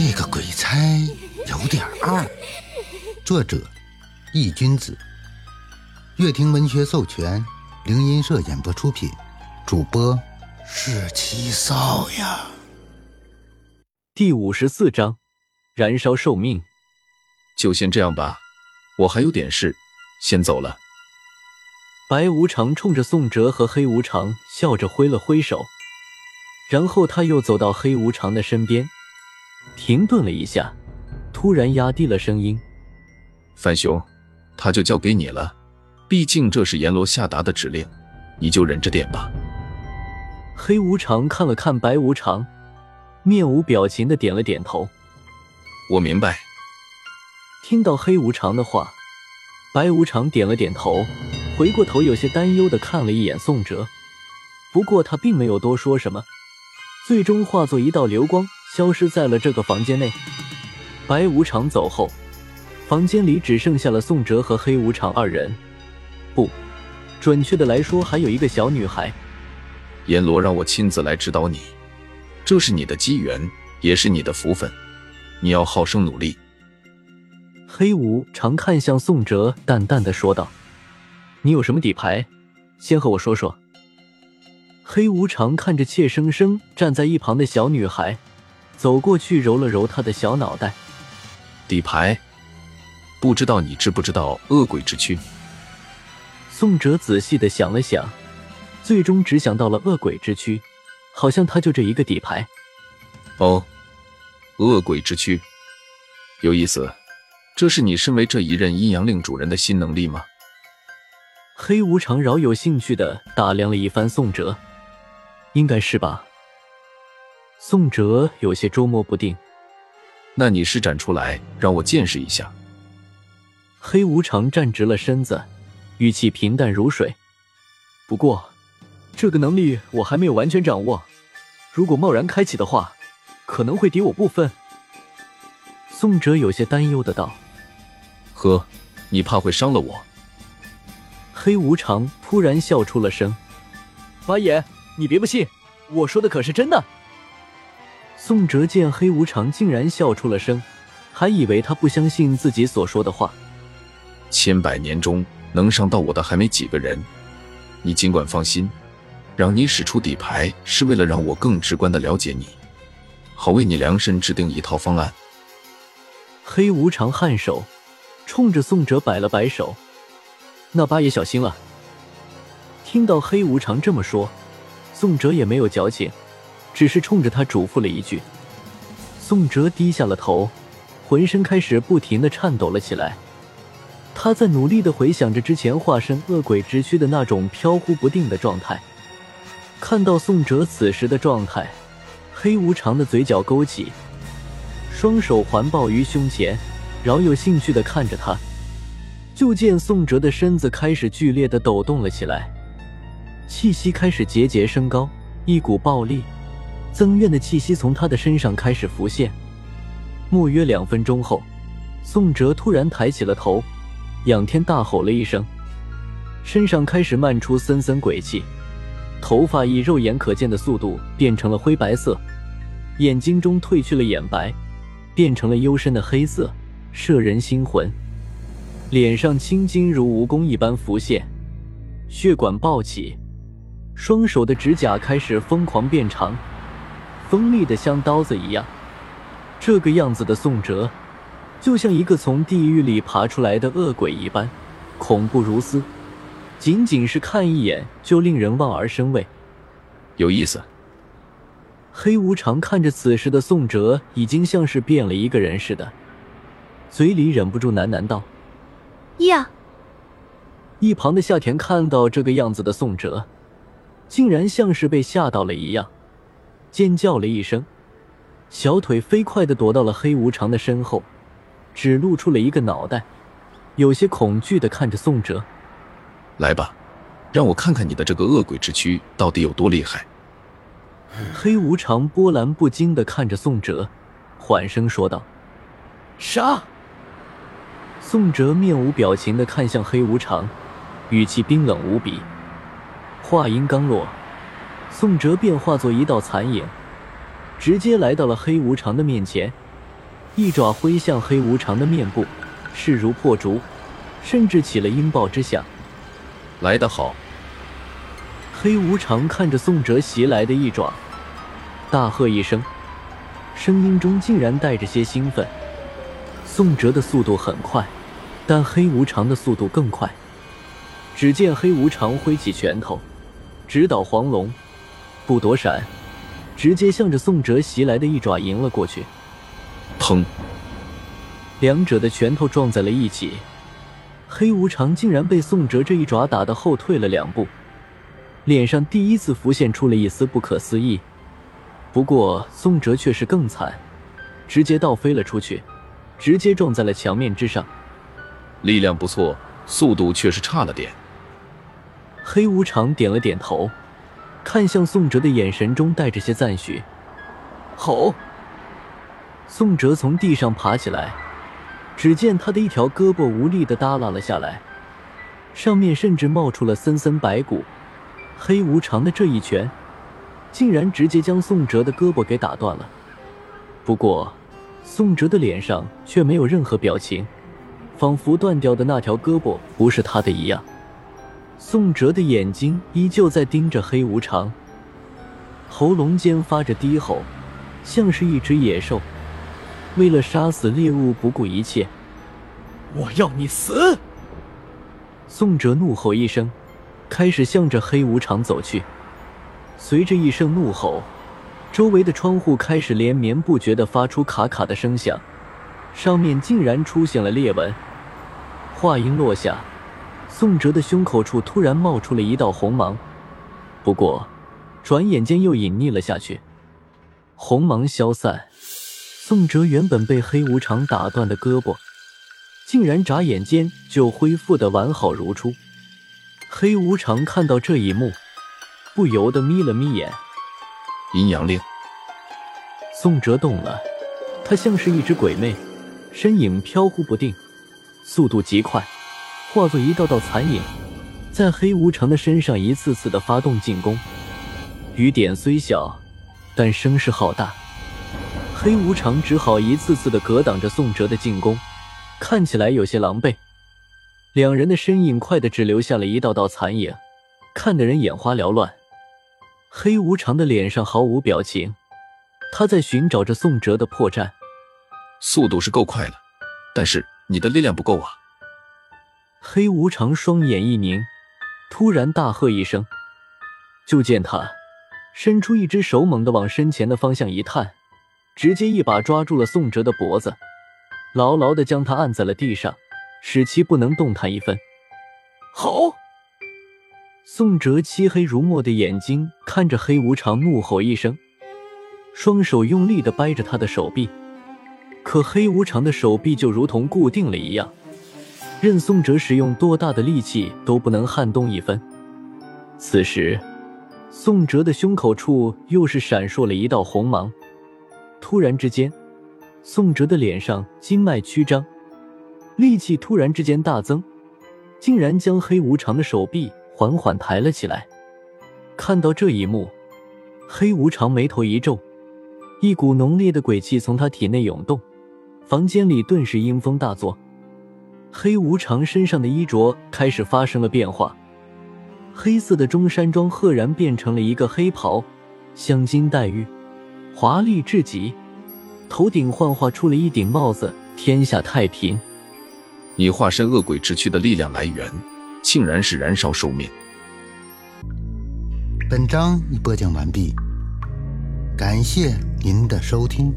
这个鬼差有点二。作者：易君子，乐亭文学授权，灵音社演播出品，主播是七少呀。第五十四章，燃烧寿命。就先这样吧，我还有点事，先走了。白无常冲着宋哲和黑无常笑着挥了挥手，然后他又走到黑无常的身边。停顿了一下，突然压低了声音：“范兄，他就交给你了。毕竟这是阎罗下达的指令，你就忍着点吧。”黑无常看了看白无常，面无表情的点了点头：“我明白。”听到黑无常的话，白无常点了点头，回过头有些担忧的看了一眼宋哲，不过他并没有多说什么，最终化作一道流光。消失在了这个房间内。白无常走后，房间里只剩下了宋哲和黑无常二人。不，准确的来说，还有一个小女孩。阎罗让我亲自来指导你，这是你的机缘，也是你的福分。你要好生努力。黑无常看向宋哲，淡淡的说道：“你有什么底牌？先和我说说。”黑无常看着怯生生站在一旁的小女孩。走过去揉了揉他的小脑袋，底牌，不知道你知不知道恶鬼之躯？宋哲仔细的想了想，最终只想到了恶鬼之躯，好像他就这一个底牌。哦，恶鬼之躯，有意思，这是你身为这一任阴阳令主人的新能力吗？黑无常饶有兴趣的打量了一番宋哲，应该是吧。宋哲有些捉摸不定，那你施展出来，让我见识一下。黑无常站直了身子，语气平淡如水。不过，这个能力我还没有完全掌握，如果贸然开启的话，可能会敌我部分。宋哲有些担忧的道：“呵，你怕会伤了我？”黑无常突然笑出了声：“八爷，你别不信，我说的可是真的。”宋哲见黑无常竟然笑出了声，还以为他不相信自己所说的话。千百年中能伤到我的还没几个人，你尽管放心，让你使出底牌是为了让我更直观的了解你，好为你量身制定一套方案。黑无常颔首，冲着宋哲摆了摆手：“那八爷小心了。”听到黑无常这么说，宋哲也没有矫情。只是冲着他嘱咐了一句，宋哲低下了头，浑身开始不停的颤抖了起来。他在努力的回想着之前化身恶鬼之躯的那种飘忽不定的状态。看到宋哲此时的状态，黑无常的嘴角勾起，双手环抱于胸前，饶有兴趣的看着他。就见宋哲的身子开始剧烈的抖动了起来，气息开始节节升高，一股暴力。增怨的气息从他的身上开始浮现。莫约两分钟后，宋哲突然抬起了头，仰天大吼了一声，身上开始漫出森森鬼气，头发以肉眼可见的速度变成了灰白色，眼睛中褪去了眼白，变成了幽深的黑色，摄人心魂。脸上青筋如蜈蚣一般浮现，血管暴起，双手的指甲开始疯狂变长。锋利的像刀子一样，这个样子的宋哲，就像一个从地狱里爬出来的恶鬼一般，恐怖如斯。仅仅是看一眼就令人望而生畏。有意思。黑无常看着此时的宋哲，已经像是变了一个人似的，嘴里忍不住喃喃道：“呀！”一旁的夏田看到这个样子的宋哲，竟然像是被吓到了一样。尖叫了一声，小腿飞快的躲到了黑无常的身后，只露出了一个脑袋，有些恐惧的看着宋哲：“来吧，让我看看你的这个恶鬼之躯到底有多厉害。”黑无常波澜不惊的看着宋哲，缓声说道：“杀！”宋哲面无表情的看向黑无常，语气冰冷无比。话音刚落。宋哲便化作一道残影，直接来到了黑无常的面前，一爪挥向黑无常的面部，势如破竹，甚至起了音爆之响。来得好！黑无常看着宋哲袭来的一爪，大喝一声，声音中竟然带着些兴奋。宋哲的速度很快，但黑无常的速度更快。只见黑无常挥起拳头，直捣黄龙，不躲闪，直接向着宋哲袭来的一爪迎了过去。砰！两者的拳头撞在了一起，黑无常竟然被宋哲这一爪打得后退了两步。脸上第一次浮现出了一丝不可思议，不过宋哲却是更惨，直接倒飞了出去，直接撞在了墙面之上。力量不错，速度确实差了点。黑无常点了点头，看向宋哲的眼神中带着些赞许。吼！宋哲从地上爬起来，只见他的一条胳膊无力的耷拉了下来，上面甚至冒出了森森白骨。黑无常的这一拳，竟然直接将宋哲的胳膊给打断了。不过，宋哲的脸上却没有任何表情，仿佛断掉的那条胳膊不是他的一样。宋哲的眼睛依旧在盯着黑无常，喉咙间发着低吼，像是一只野兽，为了杀死猎物不顾一切。我要你死！宋哲怒吼一声。开始向着黑无常走去，随着一声怒吼，周围的窗户开始连绵不绝的发出咔咔的声响，上面竟然出现了裂纹。话音落下，宋哲的胸口处突然冒出了一道红芒，不过转眼间又隐匿了下去。红芒消散，宋哲原本被黑无常打断的胳膊，竟然眨眼间就恢复的完好如初。黑无常看到这一幕，不由得眯了眯眼。阴阳令，宋哲动了，他像是一只鬼魅，身影飘忽不定，速度极快，化作一道道残影，在黑无常的身上一次次的发动进攻。雨点虽小，但声势浩大。黑无常只好一次次的格挡着宋哲的进攻，看起来有些狼狈。两人的身影快的只留下了一道道残影，看得人眼花缭乱。黑无常的脸上毫无表情，他在寻找着宋哲的破绽。速度是够快了，但是你的力量不够啊！黑无常双眼一凝，突然大喝一声，就见他伸出一只手，猛地往身前的方向一探，直接一把抓住了宋哲的脖子，牢牢的将他按在了地上。使其不能动弹一分。好！宋哲漆黑如墨的眼睛看着黑无常，怒吼一声，双手用力的掰着他的手臂。可黑无常的手臂就如同固定了一样，任宋哲使用多大的力气都不能撼动一分。此时，宋哲的胸口处又是闪烁了一道红芒。突然之间，宋哲的脸上经脉曲张。力气突然之间大增，竟然将黑无常的手臂缓缓抬了起来。看到这一幕，黑无常眉头一皱，一股浓烈的鬼气从他体内涌动，房间里顿时阴风大作。黑无常身上的衣着开始发生了变化，黑色的中山装赫然变成了一个黑袍，镶金戴玉，华丽至极。头顶幻化出了一顶帽子，天下太平。你化身恶鬼之躯的力量来源，竟然是燃烧寿命。本章已播讲完毕，感谢您的收听。